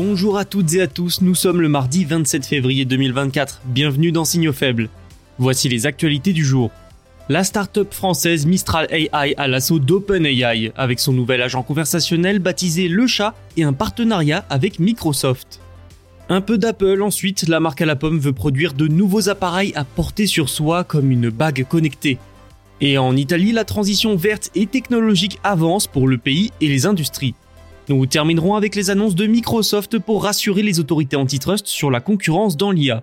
Bonjour à toutes et à tous, nous sommes le mardi 27 février 2024. Bienvenue dans Signaux faibles. Voici les actualités du jour. La start-up française Mistral AI à l'assaut d'OpenAI avec son nouvel agent conversationnel baptisé Le Chat et un partenariat avec Microsoft. Un peu d'Apple ensuite, la marque à la pomme veut produire de nouveaux appareils à porter sur soi comme une bague connectée. Et en Italie, la transition verte et technologique avance pour le pays et les industries. Nous terminerons avec les annonces de Microsoft pour rassurer les autorités antitrust sur la concurrence dans l'IA.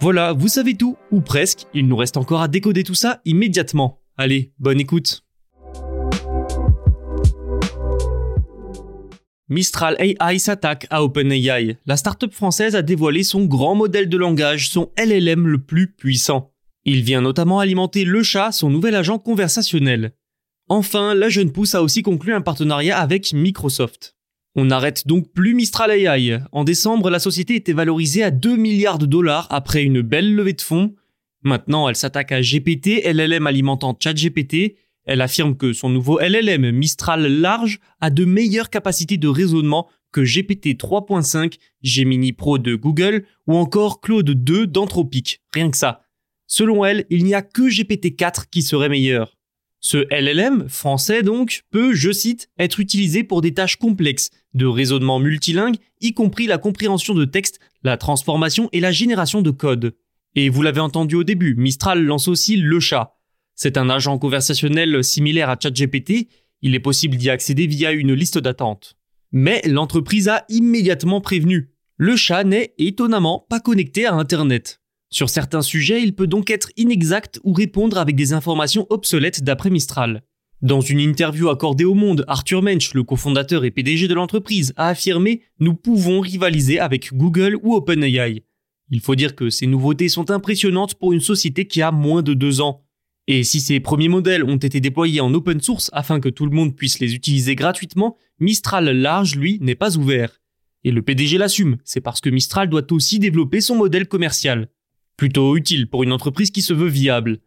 Voilà, vous savez tout, ou presque, il nous reste encore à décoder tout ça immédiatement. Allez, bonne écoute. Mistral AI s'attaque à OpenAI. La startup française a dévoilé son grand modèle de langage, son LLM le plus puissant. Il vient notamment alimenter le chat, son nouvel agent conversationnel. Enfin, la jeune pousse a aussi conclu un partenariat avec Microsoft. On n'arrête donc plus Mistral AI. En décembre, la société était valorisée à 2 milliards de dollars après une belle levée de fonds. Maintenant, elle s'attaque à GPT, LLM alimentant ChatGPT. Elle affirme que son nouveau LLM Mistral large a de meilleures capacités de raisonnement que GPT 3.5, Gemini Pro de Google ou encore Claude 2 d'Anthropic. Rien que ça. Selon elle, il n'y a que GPT 4 qui serait meilleur. Ce LLM, français donc, peut, je cite, être utilisé pour des tâches complexes, de raisonnement multilingue, y compris la compréhension de texte, la transformation et la génération de code. Et vous l'avez entendu au début, Mistral lance aussi le chat. C'est un agent conversationnel similaire à ChatGPT, il est possible d'y accéder via une liste d'attente. Mais l'entreprise a immédiatement prévenu. Le chat n'est étonnamment pas connecté à Internet. Sur certains sujets, il peut donc être inexact ou répondre avec des informations obsolètes d'après Mistral. Dans une interview accordée au Monde, Arthur Mensch, le cofondateur et PDG de l'entreprise, a affirmé Nous pouvons rivaliser avec Google ou OpenAI. Il faut dire que ces nouveautés sont impressionnantes pour une société qui a moins de deux ans. Et si ces premiers modèles ont été déployés en open source afin que tout le monde puisse les utiliser gratuitement, Mistral large, lui, n'est pas ouvert. Et le PDG l'assume, c'est parce que Mistral doit aussi développer son modèle commercial. Plutôt utile pour une entreprise qui se veut viable.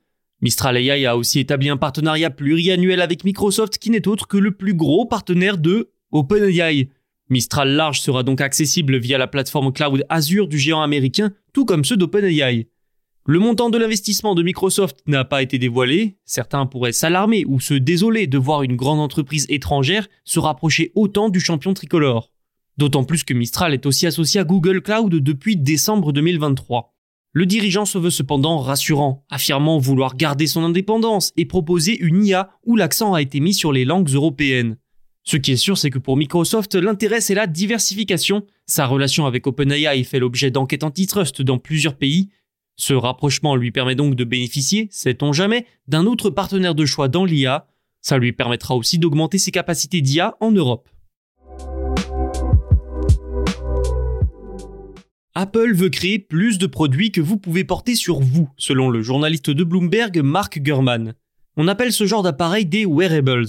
Mistral AI a aussi établi un partenariat pluriannuel avec Microsoft qui n'est autre que le plus gros partenaire de OpenAI. Mistral Large sera donc accessible via la plateforme cloud Azure du géant américain, tout comme ceux d'OpenAI. Le montant de l'investissement de Microsoft n'a pas été dévoilé, certains pourraient s'alarmer ou se désoler de voir une grande entreprise étrangère se rapprocher autant du champion tricolore. D'autant plus que Mistral est aussi associé à Google Cloud depuis décembre 2023. Le dirigeant se veut cependant rassurant, affirmant vouloir garder son indépendance et proposer une IA où l'accent a été mis sur les langues européennes. Ce qui est sûr, c'est que pour Microsoft, l'intérêt c'est la diversification. Sa relation avec OpenAI fait l'objet d'enquêtes antitrust dans plusieurs pays. Ce rapprochement lui permet donc de bénéficier, sait-on jamais, d'un autre partenaire de choix dans l'IA. Ça lui permettra aussi d'augmenter ses capacités d'IA en Europe. Apple veut créer plus de produits que vous pouvez porter sur vous, selon le journaliste de Bloomberg Mark Gurman. On appelle ce genre d'appareil des wearables.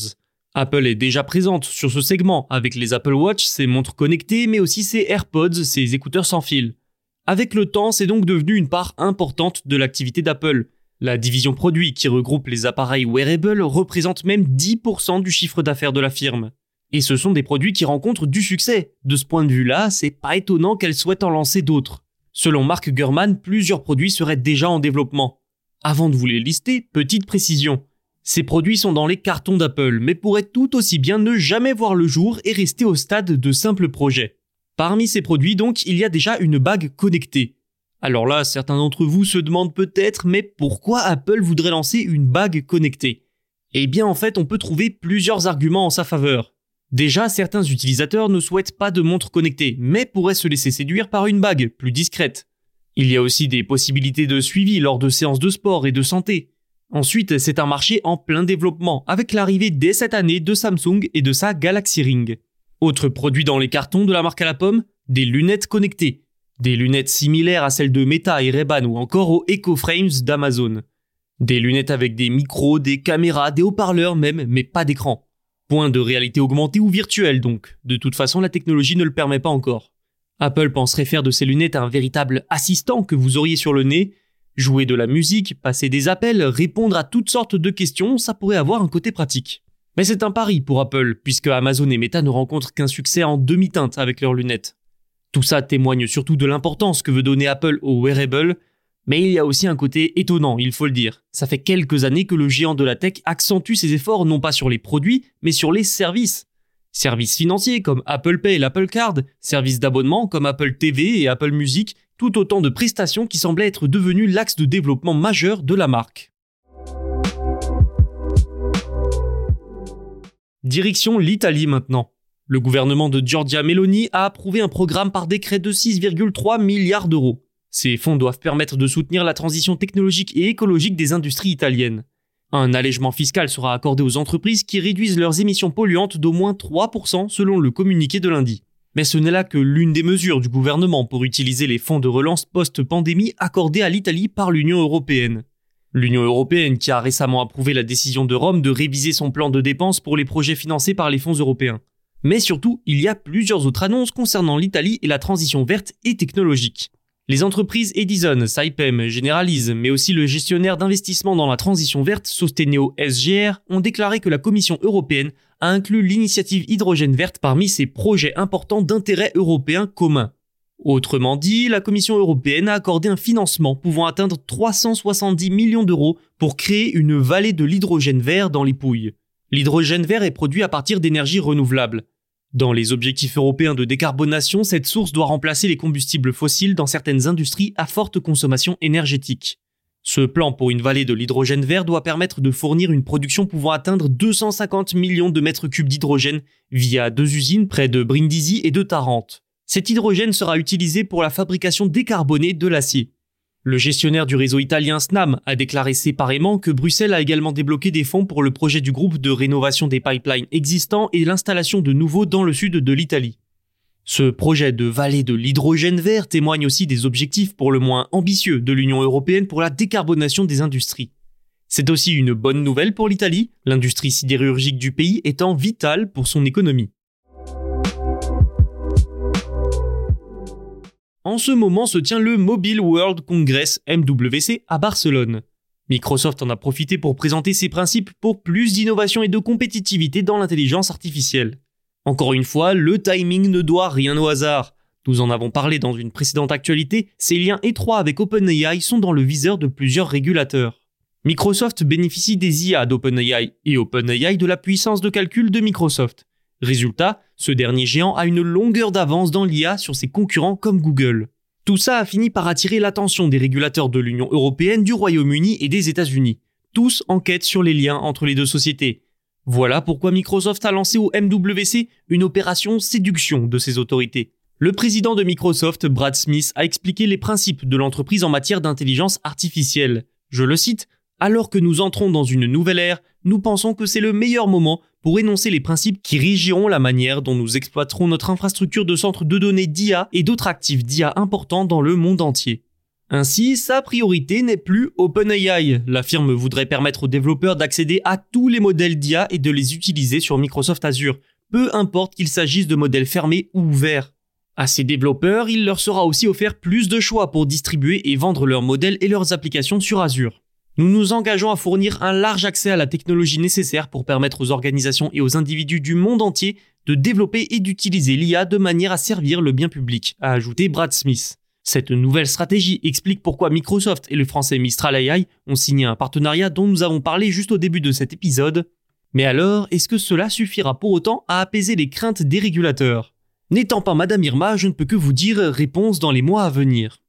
Apple est déjà présente sur ce segment avec les Apple Watch, ses montres connectées, mais aussi ses AirPods, ses écouteurs sans fil. Avec le temps, c'est donc devenu une part importante de l'activité d'Apple. La division produits qui regroupe les appareils wearables représente même 10% du chiffre d'affaires de la firme. Et ce sont des produits qui rencontrent du succès. De ce point de vue-là, c'est pas étonnant qu'elle souhaite en lancer d'autres. Selon Mark Gurman, plusieurs produits seraient déjà en développement. Avant de vous les lister, petite précision. Ces produits sont dans les cartons d'Apple, mais pourraient tout aussi bien ne jamais voir le jour et rester au stade de simples projets. Parmi ces produits donc, il y a déjà une bague connectée. Alors là, certains d'entre vous se demandent peut-être, mais pourquoi Apple voudrait lancer une bague connectée? Eh bien en fait, on peut trouver plusieurs arguments en sa faveur. Déjà, certains utilisateurs ne souhaitent pas de montre connectée, mais pourraient se laisser séduire par une bague plus discrète. Il y a aussi des possibilités de suivi lors de séances de sport et de santé. Ensuite, c'est un marché en plein développement, avec l'arrivée dès cette année de Samsung et de sa Galaxy Ring. Autre produit dans les cartons de la marque à la pomme, des lunettes connectées. Des lunettes similaires à celles de Meta et Ray-Ban ou encore aux EcoFrames d'Amazon. Des lunettes avec des micros, des caméras, des haut-parleurs même, mais pas d'écran. Point de réalité augmentée ou virtuelle donc. De toute façon, la technologie ne le permet pas encore. Apple penserait faire de ces lunettes un véritable assistant que vous auriez sur le nez. Jouer de la musique, passer des appels, répondre à toutes sortes de questions, ça pourrait avoir un côté pratique. Mais c'est un pari pour Apple, puisque Amazon et Meta ne rencontrent qu'un succès en demi-teinte avec leurs lunettes. Tout ça témoigne surtout de l'importance que veut donner Apple au wearable, mais il y a aussi un côté étonnant, il faut le dire. Ça fait quelques années que le géant de la tech accentue ses efforts non pas sur les produits, mais sur les services. Services financiers comme Apple Pay et l'Apple Card, services d'abonnement comme Apple TV et Apple Music, tout autant de prestations qui semblaient être devenues l'axe de développement majeur de la marque. Direction l'Italie maintenant. Le gouvernement de Giorgia Meloni a approuvé un programme par décret de 6,3 milliards d'euros. Ces fonds doivent permettre de soutenir la transition technologique et écologique des industries italiennes. Un allègement fiscal sera accordé aux entreprises qui réduisent leurs émissions polluantes d'au moins 3% selon le communiqué de lundi. Mais ce n'est là que l'une des mesures du gouvernement pour utiliser les fonds de relance post-pandémie accordés à l'Italie par l'Union européenne. L'Union européenne qui a récemment approuvé la décision de Rome de réviser son plan de dépenses pour les projets financés par les fonds européens. Mais surtout, il y a plusieurs autres annonces concernant l'Italie et la transition verte et technologique. Les entreprises Edison, Saipem, Generalize, mais aussi le gestionnaire d'investissement dans la transition verte, Sosteneo SGR, ont déclaré que la Commission européenne a inclus l'initiative hydrogène verte parmi ses projets importants d'intérêt européen commun. Autrement dit, la Commission européenne a accordé un financement pouvant atteindre 370 millions d'euros pour créer une vallée de l'hydrogène vert dans les Pouilles. L'hydrogène vert est produit à partir d'énergies renouvelables. Dans les objectifs européens de décarbonation, cette source doit remplacer les combustibles fossiles dans certaines industries à forte consommation énergétique. Ce plan pour une vallée de l'hydrogène vert doit permettre de fournir une production pouvant atteindre 250 millions de mètres cubes d'hydrogène via deux usines près de Brindisi et de Tarente. Cet hydrogène sera utilisé pour la fabrication décarbonée de l'acier. Le gestionnaire du réseau italien SNAM a déclaré séparément que Bruxelles a également débloqué des fonds pour le projet du groupe de rénovation des pipelines existants et l'installation de nouveaux dans le sud de l'Italie. Ce projet de vallée de l'hydrogène vert témoigne aussi des objectifs pour le moins ambitieux de l'Union européenne pour la décarbonation des industries. C'est aussi une bonne nouvelle pour l'Italie, l'industrie sidérurgique du pays étant vitale pour son économie. En ce moment se tient le Mobile World Congress MWC à Barcelone. Microsoft en a profité pour présenter ses principes pour plus d'innovation et de compétitivité dans l'intelligence artificielle. Encore une fois, le timing ne doit rien au hasard. Nous en avons parlé dans une précédente actualité, ces liens étroits avec OpenAI sont dans le viseur de plusieurs régulateurs. Microsoft bénéficie des IA d'OpenAI et OpenAI de la puissance de calcul de Microsoft. Résultat, ce dernier géant a une longueur d'avance dans l'IA sur ses concurrents comme Google. Tout ça a fini par attirer l'attention des régulateurs de l'Union européenne, du Royaume-Uni et des États-Unis. Tous enquêtent sur les liens entre les deux sociétés. Voilà pourquoi Microsoft a lancé au MWC une opération séduction de ses autorités. Le président de Microsoft, Brad Smith, a expliqué les principes de l'entreprise en matière d'intelligence artificielle. Je le cite, alors que nous entrons dans une nouvelle ère, nous pensons que c'est le meilleur moment pour énoncer les principes qui régiront la manière dont nous exploiterons notre infrastructure de centres de données d'IA et d'autres actifs d'IA importants dans le monde entier. Ainsi, sa priorité n'est plus OpenAI. La firme voudrait permettre aux développeurs d'accéder à tous les modèles d'IA et de les utiliser sur Microsoft Azure, peu importe qu'il s'agisse de modèles fermés ou ouverts. À ces développeurs, il leur sera aussi offert plus de choix pour distribuer et vendre leurs modèles et leurs applications sur Azure. Nous nous engageons à fournir un large accès à la technologie nécessaire pour permettre aux organisations et aux individus du monde entier de développer et d'utiliser l'IA de manière à servir le bien public, a ajouté Brad Smith. Cette nouvelle stratégie explique pourquoi Microsoft et le français Mistral AI ont signé un partenariat dont nous avons parlé juste au début de cet épisode. Mais alors, est-ce que cela suffira pour autant à apaiser les craintes des régulateurs? N'étant pas Madame Irma, je ne peux que vous dire réponse dans les mois à venir.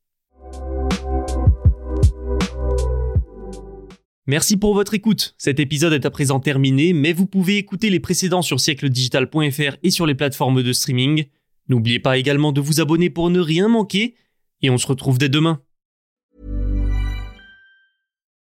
Merci pour votre écoute. Cet épisode est à présent terminé, mais vous pouvez écouter les précédents sur siècledigital.fr et sur les plateformes de streaming. N'oubliez pas également de vous abonner pour ne rien manquer et on se retrouve dès demain.